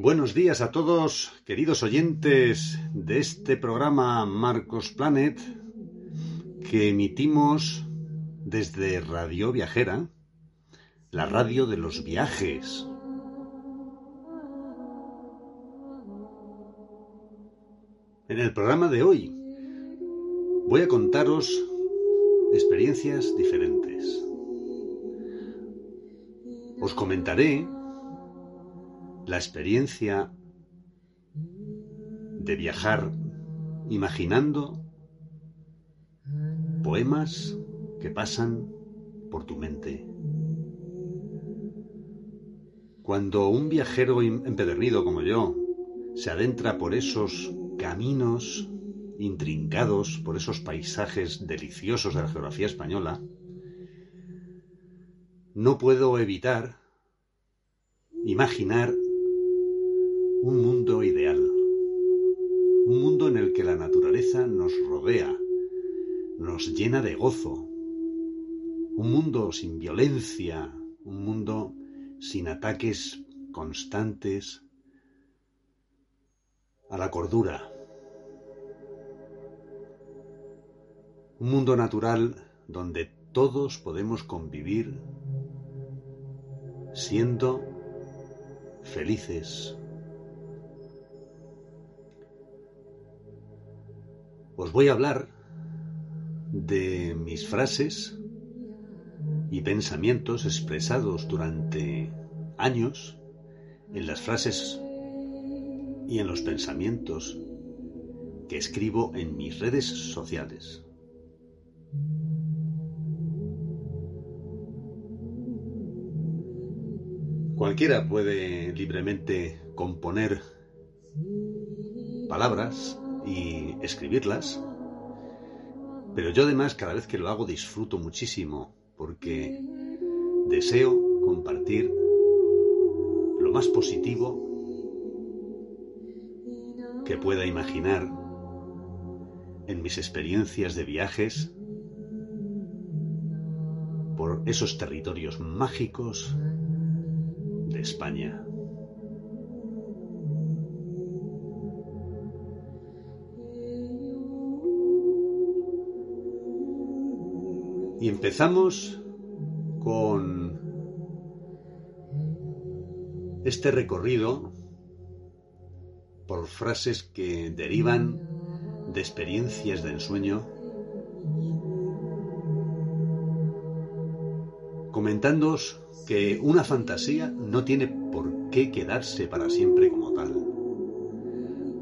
Buenos días a todos, queridos oyentes de este programa Marcos Planet que emitimos desde Radio Viajera, la radio de los viajes. En el programa de hoy voy a contaros experiencias diferentes. Os comentaré la experiencia de viajar imaginando poemas que pasan por tu mente. Cuando un viajero empedernido como yo se adentra por esos caminos intrincados, por esos paisajes deliciosos de la geografía española, no puedo evitar imaginar un mundo ideal, un mundo en el que la naturaleza nos rodea, nos llena de gozo, un mundo sin violencia, un mundo sin ataques constantes a la cordura, un mundo natural donde todos podemos convivir siendo felices os voy a hablar de mis frases y pensamientos expresados durante años en las frases y en los pensamientos que escribo en mis redes sociales. Cualquiera puede libremente componer palabras y escribirlas. Pero yo además cada vez que lo hago disfruto muchísimo porque deseo compartir lo más positivo que pueda imaginar en mis experiencias de viajes por esos territorios mágicos de España. Empezamos con este recorrido por frases que derivan de experiencias de ensueño, comentándoos que una fantasía no tiene por qué quedarse para siempre como tal.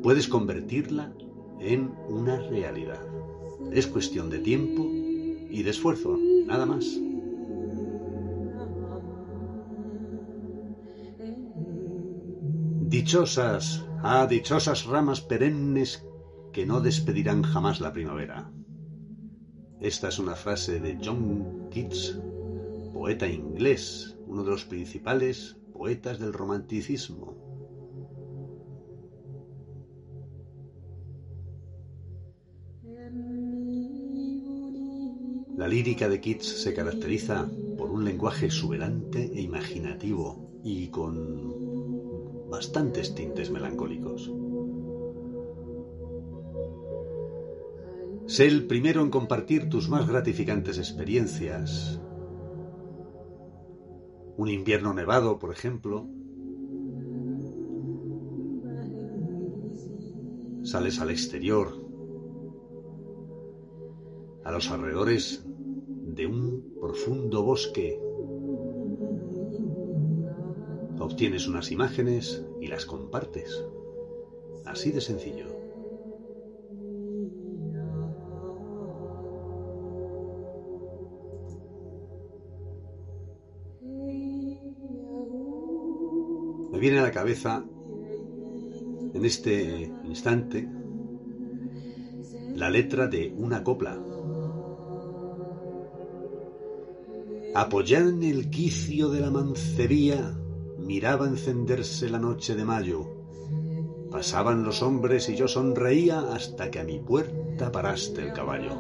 Puedes convertirla en una realidad. Es cuestión de tiempo y de esfuerzo, nada más. Dichosas, ah, dichosas ramas perennes que no despedirán jamás la primavera. Esta es una frase de John Keats, poeta inglés, uno de los principales poetas del romanticismo. La lírica de Keats se caracteriza por un lenguaje exuberante e imaginativo y con bastantes tintes melancólicos. Sé el primero en compartir tus más gratificantes experiencias. Un invierno nevado, por ejemplo. Sales al exterior, a los alrededores de un profundo bosque. Obtienes unas imágenes y las compartes. Así de sencillo. Me viene a la cabeza en este instante la letra de una copla. Apoyada en el quicio de la mancebía, miraba encenderse la noche de mayo. Pasaban los hombres y yo sonreía hasta que a mi puerta paraste el caballo.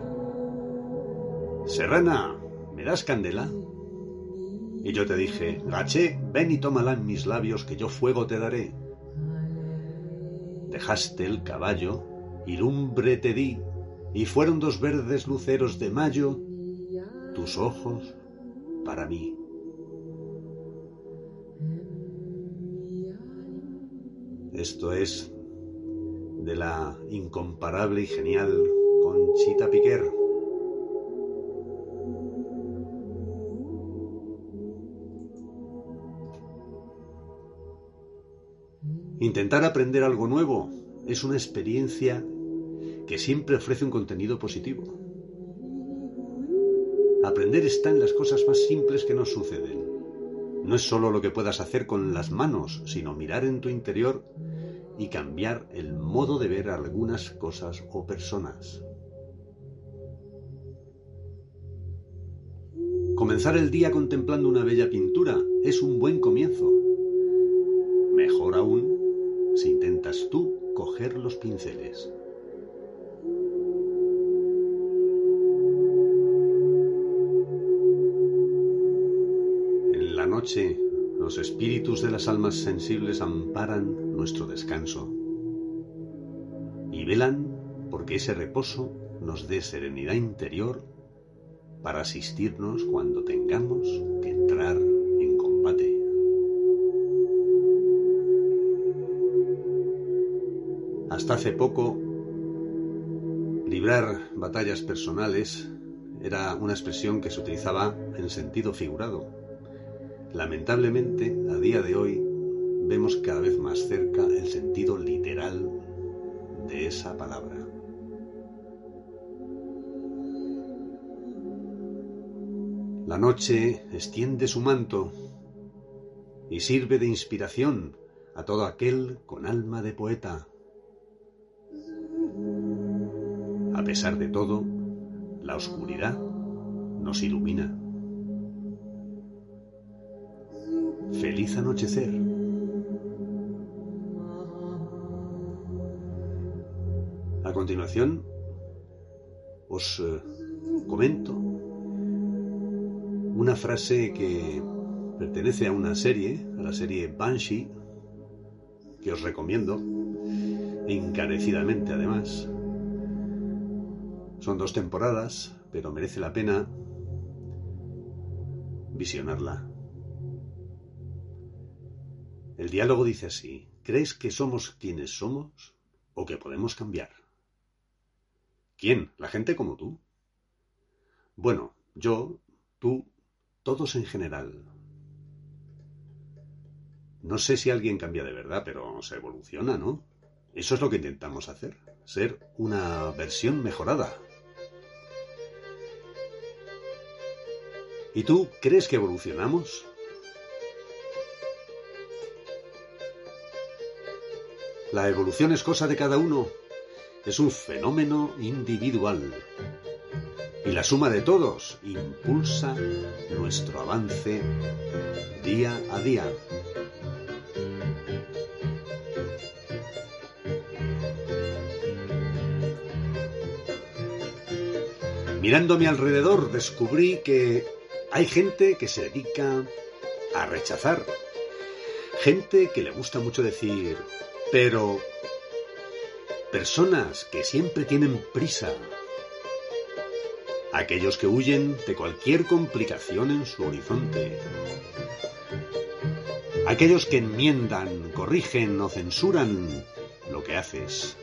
Serrana, ¿me das candela? Y yo te dije, Gaché, ven y tómala en mis labios que yo fuego te daré. Dejaste el caballo y lumbre te di, y fueron dos verdes luceros de mayo tus ojos para mí. Esto es de la incomparable y genial Conchita Piquer. Intentar aprender algo nuevo es una experiencia que siempre ofrece un contenido positivo. Aprender está en las cosas más simples que nos suceden. No es solo lo que puedas hacer con las manos, sino mirar en tu interior y cambiar el modo de ver algunas cosas o personas. Comenzar el día contemplando una bella pintura es un buen comienzo. Mejor aún si intentas tú coger los pinceles. Los espíritus de las almas sensibles amparan nuestro descanso y velan porque ese reposo nos dé serenidad interior para asistirnos cuando tengamos que entrar en combate. Hasta hace poco, librar batallas personales era una expresión que se utilizaba en sentido figurado. Lamentablemente, a día de hoy, vemos cada vez más cerca el sentido literal de esa palabra. La noche extiende su manto y sirve de inspiración a todo aquel con alma de poeta. A pesar de todo, la oscuridad nos ilumina. Feliz anochecer. A continuación, os eh, comento una frase que pertenece a una serie, a la serie Banshee, que os recomiendo, encarecidamente además. Son dos temporadas, pero merece la pena visionarla. El diálogo dice así, ¿crees que somos quienes somos o que podemos cambiar? ¿Quién? ¿La gente como tú? Bueno, yo, tú, todos en general. No sé si alguien cambia de verdad, pero se evoluciona, ¿no? Eso es lo que intentamos hacer, ser una versión mejorada. ¿Y tú crees que evolucionamos? La evolución es cosa de cada uno, es un fenómeno individual. Y la suma de todos impulsa nuestro avance día a día. Mirando mi alrededor descubrí que hay gente que se dedica a rechazar, gente que le gusta mucho decir, pero personas que siempre tienen prisa. Aquellos que huyen de cualquier complicación en su horizonte, aquellos que enmiendan, corrigen o censuran lo que haces,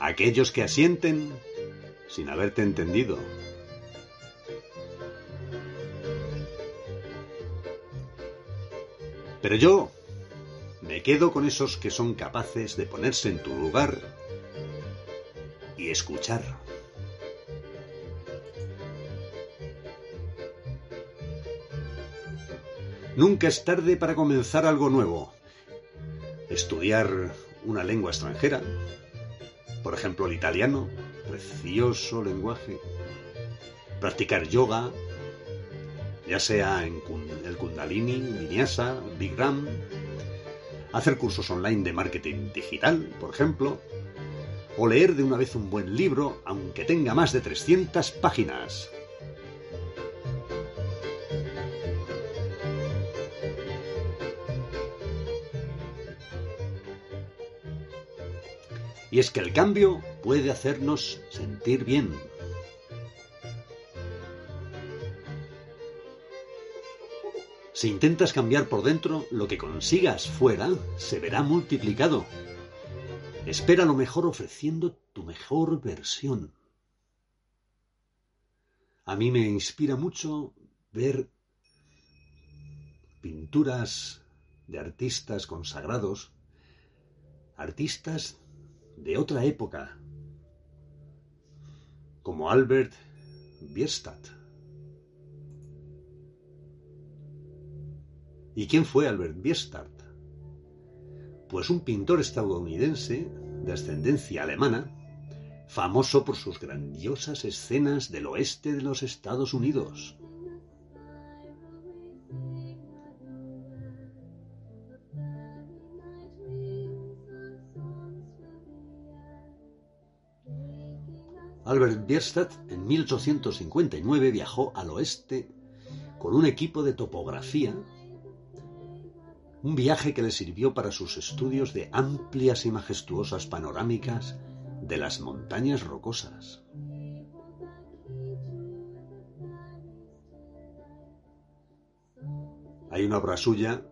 aquellos que asienten sin haberte entendido. Pero yo me quedo con esos que son capaces de ponerse en tu lugar y escuchar. Nunca es tarde para comenzar algo nuevo. Estudiar una lengua extranjera, por ejemplo el italiano, precioso lenguaje. Practicar yoga, ya sea en el Kundalini, Vinyasa, Big Ram. Hacer cursos online de marketing digital, por ejemplo. O leer de una vez un buen libro, aunque tenga más de 300 páginas. Y es que el cambio puede hacernos sentir bien. Si intentas cambiar por dentro, lo que consigas fuera se verá multiplicado. Espera lo mejor ofreciendo tu mejor versión. A mí me inspira mucho ver pinturas de artistas consagrados, artistas de otra época, como Albert Bierstadt. ¿Y quién fue Albert Bierstadt? Pues un pintor estadounidense de ascendencia alemana, famoso por sus grandiosas escenas del oeste de los Estados Unidos. Albert Bierstadt en 1859 viajó al oeste con un equipo de topografía, un viaje que le sirvió para sus estudios de amplias y majestuosas panorámicas de las montañas rocosas. Hay una obra suya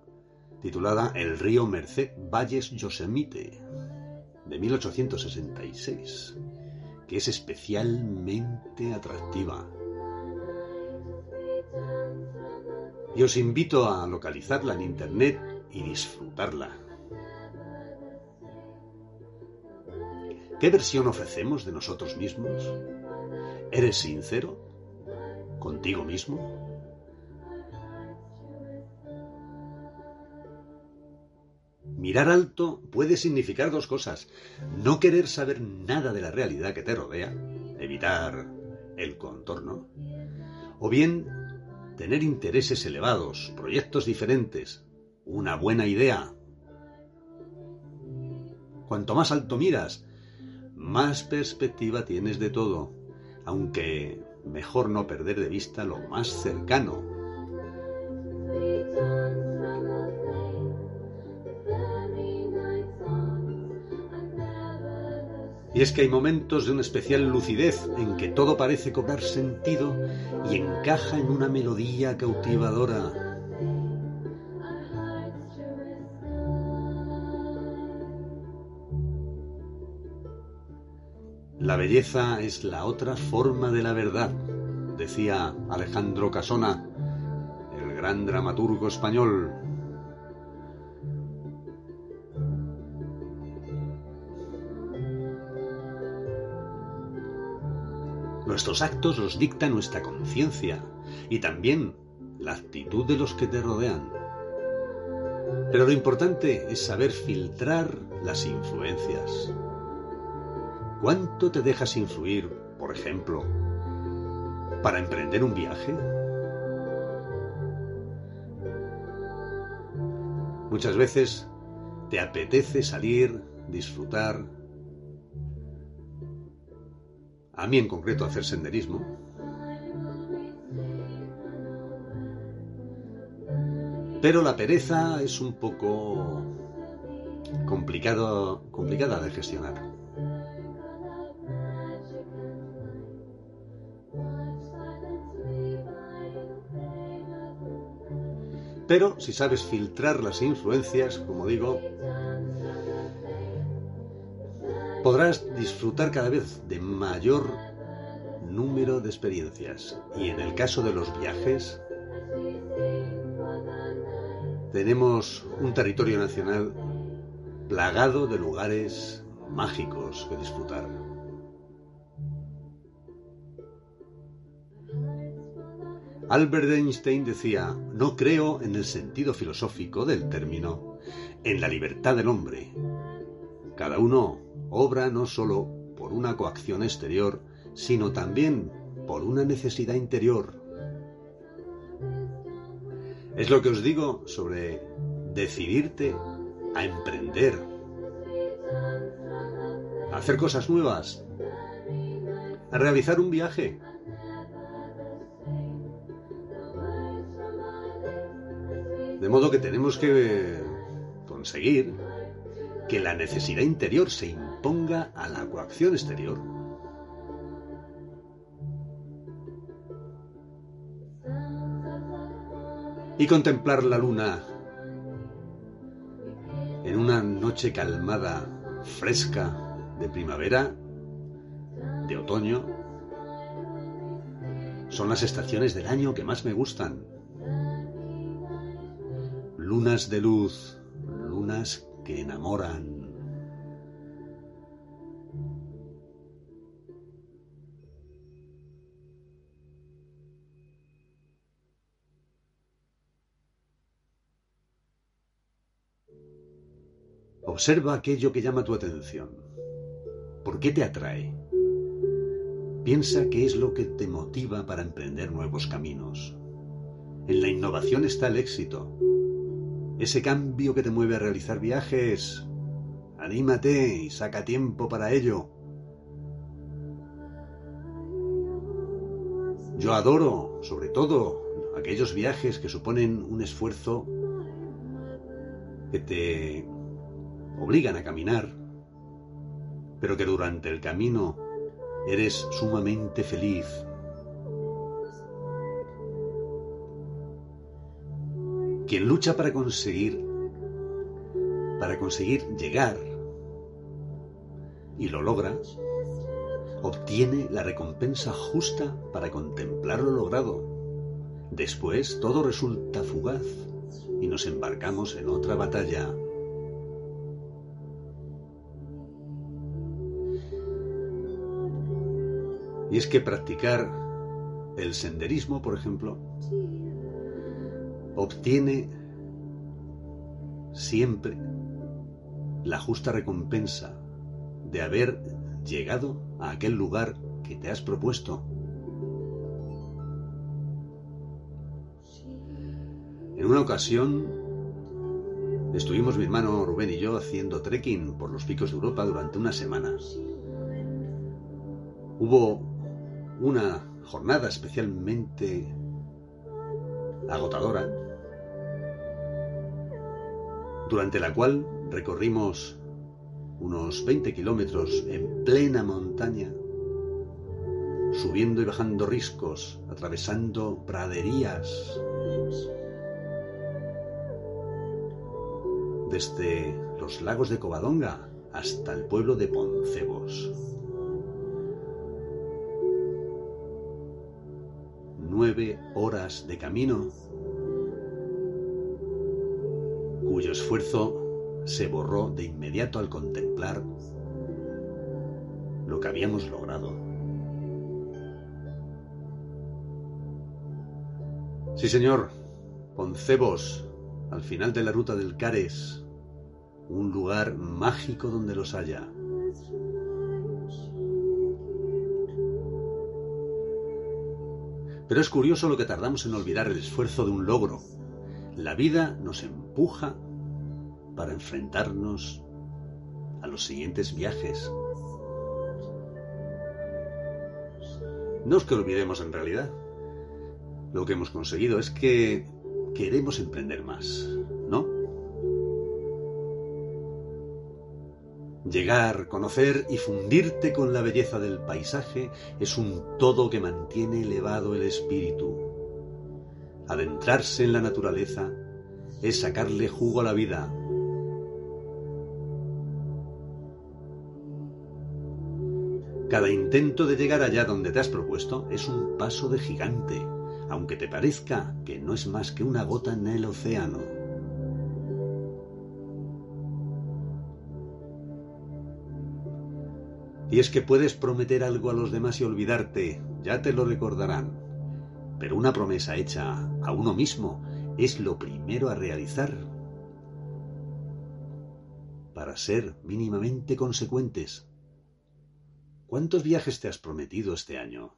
titulada El río Merced Valles Yosemite, de 1866 que es especialmente atractiva. Y os invito a localizarla en Internet y disfrutarla. ¿Qué versión ofrecemos de nosotros mismos? ¿Eres sincero contigo mismo? Mirar alto puede significar dos cosas. No querer saber nada de la realidad que te rodea, evitar el contorno. O bien tener intereses elevados, proyectos diferentes, una buena idea. Cuanto más alto miras, más perspectiva tienes de todo, aunque mejor no perder de vista lo más cercano, Y es que hay momentos de una especial lucidez en que todo parece cobrar sentido y encaja en una melodía cautivadora. La belleza es la otra forma de la verdad, decía Alejandro Casona, el gran dramaturgo español. Nuestros actos los dicta nuestra conciencia y también la actitud de los que te rodean. Pero lo importante es saber filtrar las influencias. ¿Cuánto te dejas influir, por ejemplo, para emprender un viaje? Muchas veces te apetece salir, disfrutar, a mí en concreto hacer senderismo, pero la pereza es un poco complicado, complicada de gestionar. Pero si sabes filtrar las influencias, como digo, podrás disfrutar cada vez de mayor número de experiencias. Y en el caso de los viajes, tenemos un territorio nacional plagado de lugares mágicos que disfrutar. Albert Einstein decía, no creo en el sentido filosófico del término, en la libertad del hombre. Cada uno obra no solo por una coacción exterior, sino también por una necesidad interior. Es lo que os digo sobre decidirte a emprender, a hacer cosas nuevas, a realizar un viaje. De modo que tenemos que conseguir que la necesidad interior se imponga a la coacción exterior. Y contemplar la luna en una noche calmada, fresca, de primavera, de otoño, son las estaciones del año que más me gustan lunas de luz, lunas que enamoran. Observa aquello que llama tu atención. ¿Por qué te atrae? Piensa qué es lo que te motiva para emprender nuevos caminos. En la innovación está el éxito ese cambio que te mueve a realizar viajes. Anímate y saca tiempo para ello. Yo adoro, sobre todo, aquellos viajes que suponen un esfuerzo que te obligan a caminar, pero que durante el camino eres sumamente feliz, quien lucha para conseguir, para conseguir llegar y lo logra, obtiene la recompensa justa para contemplar lo logrado. Después todo resulta fugaz y nos embarcamos en otra batalla. Y es que practicar el senderismo, por ejemplo, obtiene siempre la justa recompensa de haber llegado a aquel lugar que te has propuesto. En una ocasión estuvimos mi hermano Rubén y yo haciendo trekking por los picos de Europa durante una semana. Hubo una jornada especialmente agotadora durante la cual recorrimos unos 20 kilómetros en plena montaña, subiendo y bajando riscos, atravesando praderías, desde los lagos de Covadonga hasta el pueblo de Poncebos. Nueve horas de camino cuyo esfuerzo se borró de inmediato al contemplar lo que habíamos logrado. Sí, señor, Poncebos, al final de la ruta del Cares, un lugar mágico donde los haya. Pero es curioso lo que tardamos en olvidar el esfuerzo de un logro. La vida nos empuja para enfrentarnos a los siguientes viajes. No es que olvidemos en realidad. Lo que hemos conseguido es que queremos emprender más, Llegar, conocer y fundirte con la belleza del paisaje es un todo que mantiene elevado el espíritu. Adentrarse en la naturaleza es sacarle jugo a la vida, Cada intento de llegar allá donde te has propuesto es un paso de gigante, aunque te parezca que no es más que una gota en el océano. Y es que puedes prometer algo a los demás y olvidarte, ya te lo recordarán. Pero una promesa hecha a uno mismo es lo primero a realizar para ser mínimamente consecuentes. ¿Cuántos viajes te has prometido este año?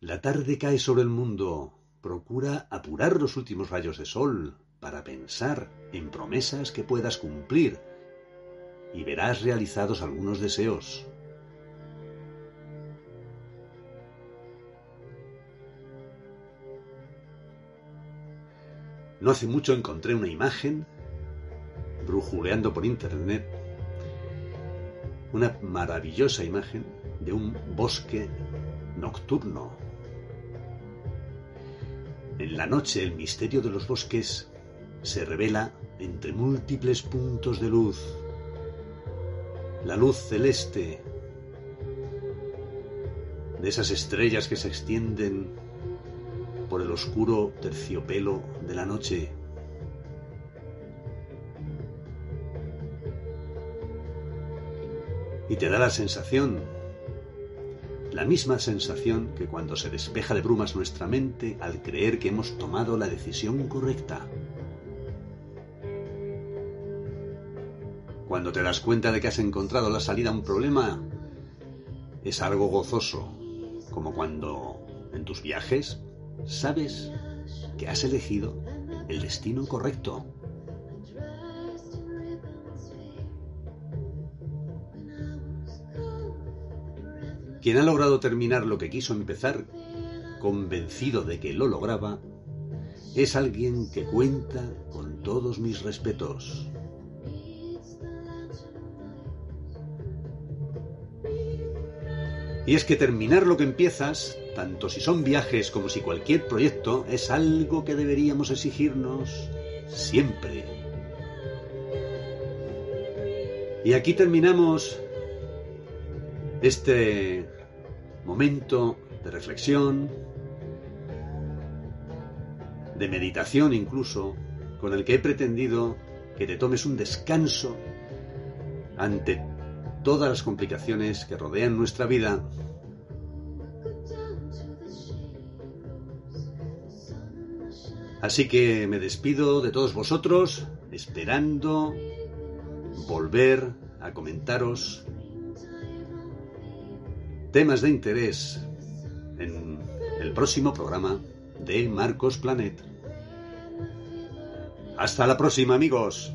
La tarde cae sobre el mundo. Procura apurar los últimos rayos de sol para pensar en promesas que puedas cumplir y verás realizados algunos deseos. No hace mucho encontré una imagen, brujuleando por internet, una maravillosa imagen de un bosque nocturno. En la noche el misterio de los bosques se revela entre múltiples puntos de luz. La luz celeste de esas estrellas que se extienden por el oscuro terciopelo de la noche. Y te da la sensación, la misma sensación que cuando se despeja de brumas nuestra mente al creer que hemos tomado la decisión correcta. Cuando te das cuenta de que has encontrado la salida a un problema, es algo gozoso, como cuando en tus viajes sabes que has elegido el destino correcto. Quien ha logrado terminar lo que quiso empezar, convencido de que lo lograba, es alguien que cuenta con todos mis respetos. Y es que terminar lo que empiezas tanto si son viajes como si cualquier proyecto, es algo que deberíamos exigirnos siempre. Y aquí terminamos este momento de reflexión, de meditación incluso, con el que he pretendido que te tomes un descanso ante todas las complicaciones que rodean nuestra vida Así que me despido de todos vosotros, esperando volver a comentaros temas de interés en el próximo programa de Marcos Planet. Hasta la próxima amigos.